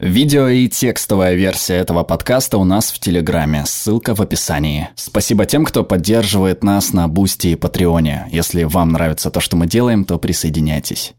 Видео и текстовая версия этого подкаста у нас в Телеграме, ссылка в описании. Спасибо тем, кто поддерживает нас на Бусти и Патреоне. Если вам нравится то, что мы делаем, то присоединяйтесь.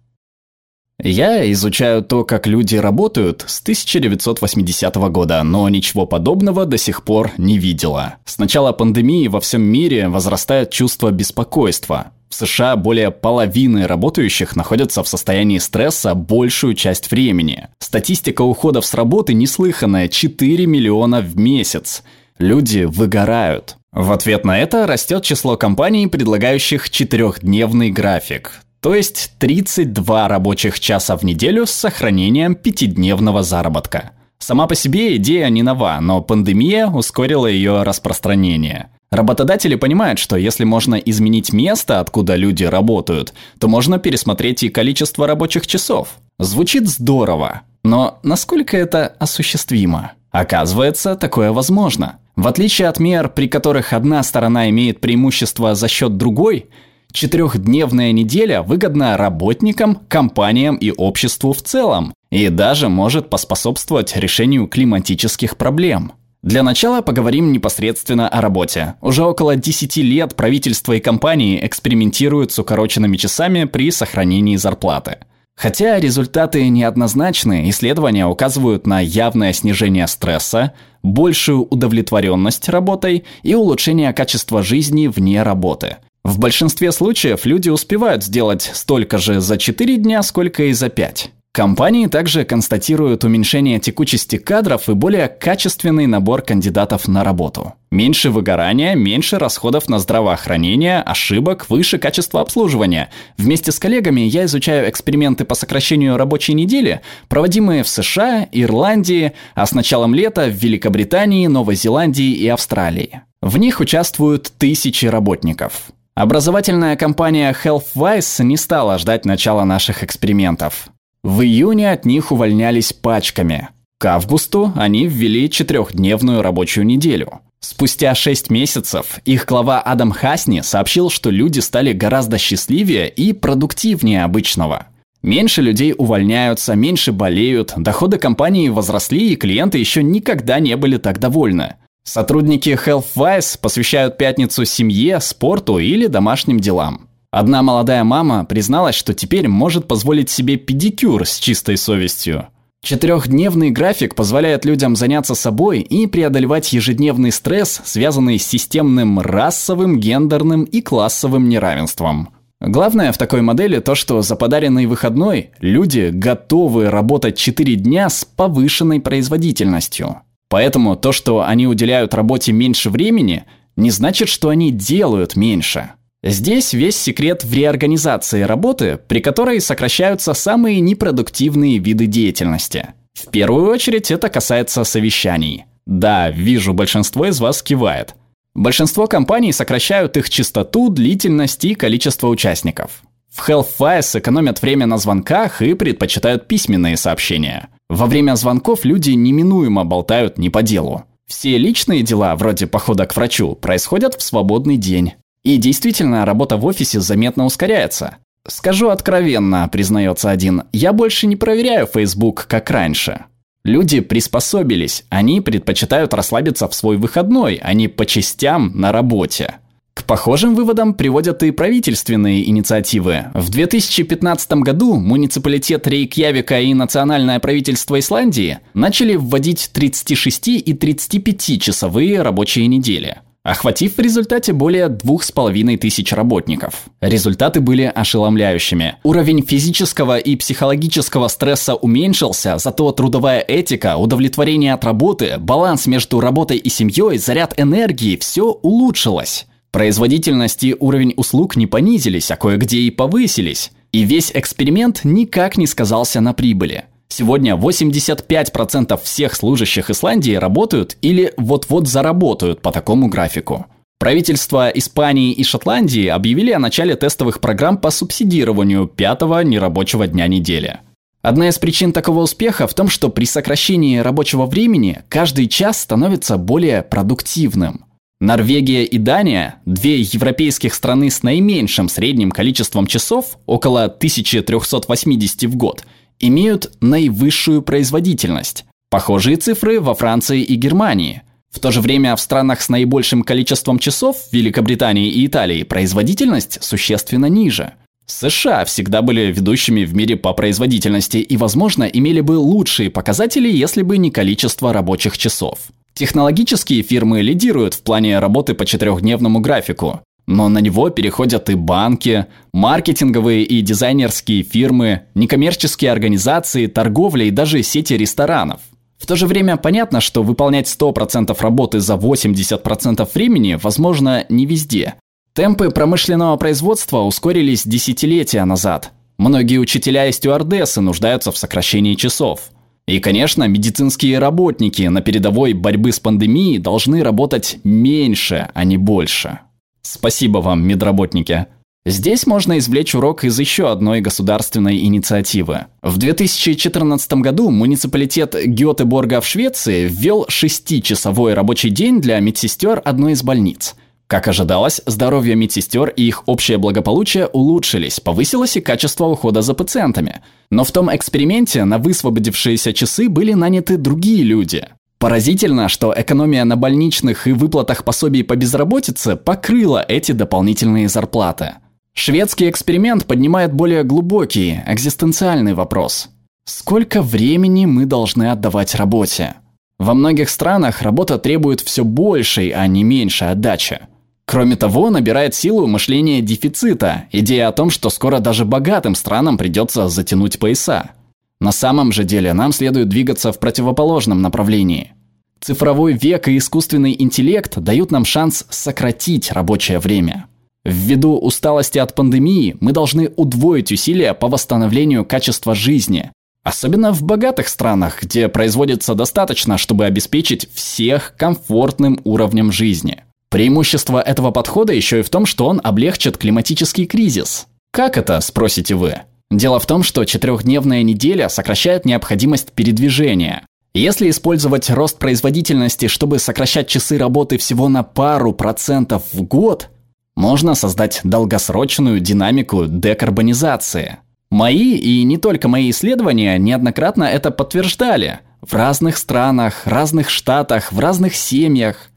Я изучаю то, как люди работают с 1980 года, но ничего подобного до сих пор не видела. С начала пандемии во всем мире возрастает чувство беспокойства. В США более половины работающих находятся в состоянии стресса большую часть времени. Статистика уходов с работы неслыханная – 4 миллиона в месяц. Люди выгорают. В ответ на это растет число компаний, предлагающих четырехдневный график. То есть 32 рабочих часа в неделю с сохранением пятидневного заработка. Сама по себе идея не нова, но пандемия ускорила ее распространение. Работодатели понимают, что если можно изменить место, откуда люди работают, то можно пересмотреть и количество рабочих часов. Звучит здорово, но насколько это осуществимо? Оказывается, такое возможно. В отличие от мер, при которых одна сторона имеет преимущество за счет другой, Четырехдневная неделя выгодна работникам, компаниям и обществу в целом, и даже может поспособствовать решению климатических проблем. Для начала поговорим непосредственно о работе. Уже около 10 лет правительство и компании экспериментируют с укороченными часами при сохранении зарплаты. Хотя результаты неоднозначны, исследования указывают на явное снижение стресса, большую удовлетворенность работой и улучшение качества жизни вне работы – в большинстве случаев люди успевают сделать столько же за 4 дня, сколько и за 5. Компании также констатируют уменьшение текучести кадров и более качественный набор кандидатов на работу. Меньше выгорания, меньше расходов на здравоохранение, ошибок, выше качество обслуживания. Вместе с коллегами я изучаю эксперименты по сокращению рабочей недели, проводимые в США, Ирландии, а с началом лета в Великобритании, Новой Зеландии и Австралии. В них участвуют тысячи работников. Образовательная компания HealthWise не стала ждать начала наших экспериментов. В июне от них увольнялись пачками. К августу они ввели четырехдневную рабочую неделю. Спустя 6 месяцев их глава Адам Хасни сообщил, что люди стали гораздо счастливее и продуктивнее обычного. Меньше людей увольняются, меньше болеют, доходы компании возросли и клиенты еще никогда не были так довольны. Сотрудники HealthWise посвящают пятницу семье, спорту или домашним делам. Одна молодая мама призналась, что теперь может позволить себе педикюр с чистой совестью. Четырехдневный график позволяет людям заняться собой и преодолевать ежедневный стресс, связанный с системным расовым, гендерным и классовым неравенством. Главное в такой модели то, что за подаренный выходной люди готовы работать 4 дня с повышенной производительностью. Поэтому то, что они уделяют работе меньше времени, не значит, что они делают меньше. Здесь весь секрет в реорганизации работы, при которой сокращаются самые непродуктивные виды деятельности. В первую очередь это касается совещаний. Да, вижу, большинство из вас кивает. Большинство компаний сокращают их частоту, длительность и количество участников. В HealthWise экономят время на звонках и предпочитают письменные сообщения. Во время звонков люди неминуемо болтают не по делу. Все личные дела, вроде похода к врачу, происходят в свободный день. И действительно, работа в офисе заметно ускоряется. Скажу откровенно, признается один, я больше не проверяю Facebook, как раньше. Люди приспособились, они предпочитают расслабиться в свой выходной, а не по частям на работе. К похожим выводам приводят и правительственные инициативы. В 2015 году муниципалитет Рейкьявика и национальное правительство Исландии начали вводить 36 и 35-часовые рабочие недели охватив в результате более двух с половиной тысяч работников. Результаты были ошеломляющими. Уровень физического и психологического стресса уменьшился, зато трудовая этика, удовлетворение от работы, баланс между работой и семьей, заряд энергии – все улучшилось. Производительность и уровень услуг не понизились, а кое-где и повысились. И весь эксперимент никак не сказался на прибыли. Сегодня 85% всех служащих Исландии работают или вот-вот заработают по такому графику. Правительства Испании и Шотландии объявили о начале тестовых программ по субсидированию пятого нерабочего дня недели. Одна из причин такого успеха в том, что при сокращении рабочего времени каждый час становится более продуктивным – Норвегия и Дания, две европейских страны с наименьшим средним количеством часов, около 1380 в год, имеют наивысшую производительность. Похожие цифры во Франции и Германии. В то же время в странах с наибольшим количеством часов, Великобритании и Италии, производительность существенно ниже. США всегда были ведущими в мире по производительности и, возможно, имели бы лучшие показатели, если бы не количество рабочих часов. Технологические фирмы лидируют в плане работы по четырехдневному графику, но на него переходят и банки, маркетинговые и дизайнерские фирмы, некоммерческие организации, торговля и даже сети ресторанов. В то же время понятно, что выполнять 100% работы за 80% времени возможно не везде. Темпы промышленного производства ускорились десятилетия назад. Многие учителя и стюардессы нуждаются в сокращении часов. И, конечно, медицинские работники на передовой борьбы с пандемией должны работать меньше, а не больше. Спасибо вам, медработники. Здесь можно извлечь урок из еще одной государственной инициативы. В 2014 году муниципалитет Гетеборга в Швеции ввел шестичасовой рабочий день для медсестер одной из больниц. Как ожидалось, здоровье медсестер и их общее благополучие улучшились, повысилось и качество ухода за пациентами. Но в том эксперименте на высвободившиеся часы были наняты другие люди. Поразительно, что экономия на больничных и выплатах пособий по безработице покрыла эти дополнительные зарплаты. Шведский эксперимент поднимает более глубокий, экзистенциальный вопрос. Сколько времени мы должны отдавать работе? Во многих странах работа требует все большей, а не меньшей отдачи. Кроме того, набирает силу мышление дефицита, идея о том, что скоро даже богатым странам придется затянуть пояса. На самом же деле нам следует двигаться в противоположном направлении. Цифровой век и искусственный интеллект дают нам шанс сократить рабочее время. Ввиду усталости от пандемии мы должны удвоить усилия по восстановлению качества жизни, особенно в богатых странах, где производится достаточно, чтобы обеспечить всех комфортным уровнем жизни. Преимущество этого подхода еще и в том, что он облегчит климатический кризис. Как это, спросите вы? Дело в том, что четырехдневная неделя сокращает необходимость передвижения. Если использовать рост производительности, чтобы сокращать часы работы всего на пару процентов в год, можно создать долгосрочную динамику декарбонизации. Мои и не только мои исследования неоднократно это подтверждали. В разных странах, разных штатах, в разных семьях.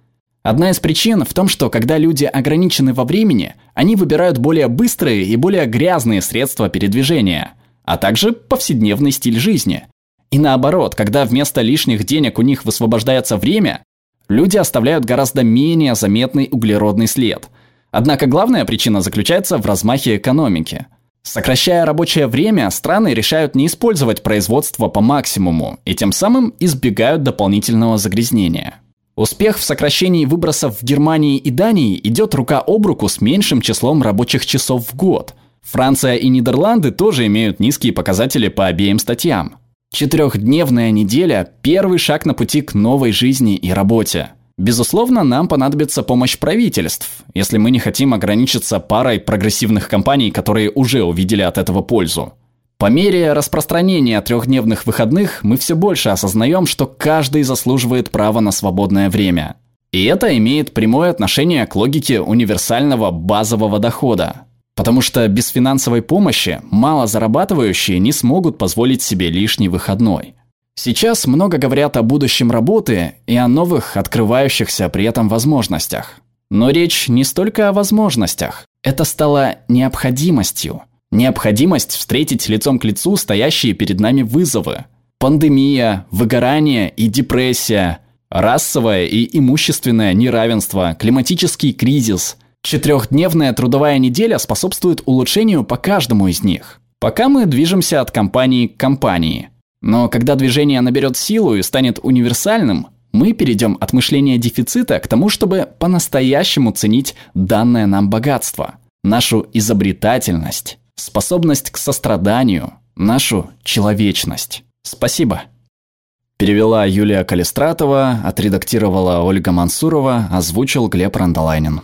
Одна из причин в том, что когда люди ограничены во времени, они выбирают более быстрые и более грязные средства передвижения, а также повседневный стиль жизни. И наоборот, когда вместо лишних денег у них высвобождается время, люди оставляют гораздо менее заметный углеродный след. Однако главная причина заключается в размахе экономики. Сокращая рабочее время, страны решают не использовать производство по максимуму и тем самым избегают дополнительного загрязнения. Успех в сокращении выбросов в Германии и Дании идет рука об руку с меньшим числом рабочих часов в год. Франция и Нидерланды тоже имеют низкие показатели по обеим статьям. Четырехдневная неделя – первый шаг на пути к новой жизни и работе. Безусловно, нам понадобится помощь правительств, если мы не хотим ограничиться парой прогрессивных компаний, которые уже увидели от этого пользу. По мере распространения трехдневных выходных мы все больше осознаем, что каждый заслуживает права на свободное время. И это имеет прямое отношение к логике универсального базового дохода. Потому что без финансовой помощи мало зарабатывающие не смогут позволить себе лишний выходной. Сейчас много говорят о будущем работы и о новых открывающихся при этом возможностях. Но речь не столько о возможностях. Это стало необходимостью – Необходимость встретить лицом к лицу стоящие перед нами вызовы. Пандемия, выгорание и депрессия, расовое и имущественное неравенство, климатический кризис. Четырехдневная трудовая неделя способствует улучшению по каждому из них. Пока мы движемся от компании к компании. Но когда движение наберет силу и станет универсальным, мы перейдем от мышления дефицита к тому, чтобы по-настоящему ценить данное нам богатство, нашу изобретательность способность к состраданию, нашу человечность. Спасибо. Перевела Юлия Калистратова, отредактировала Ольга Мансурова, озвучил Глеб Рандолайнин.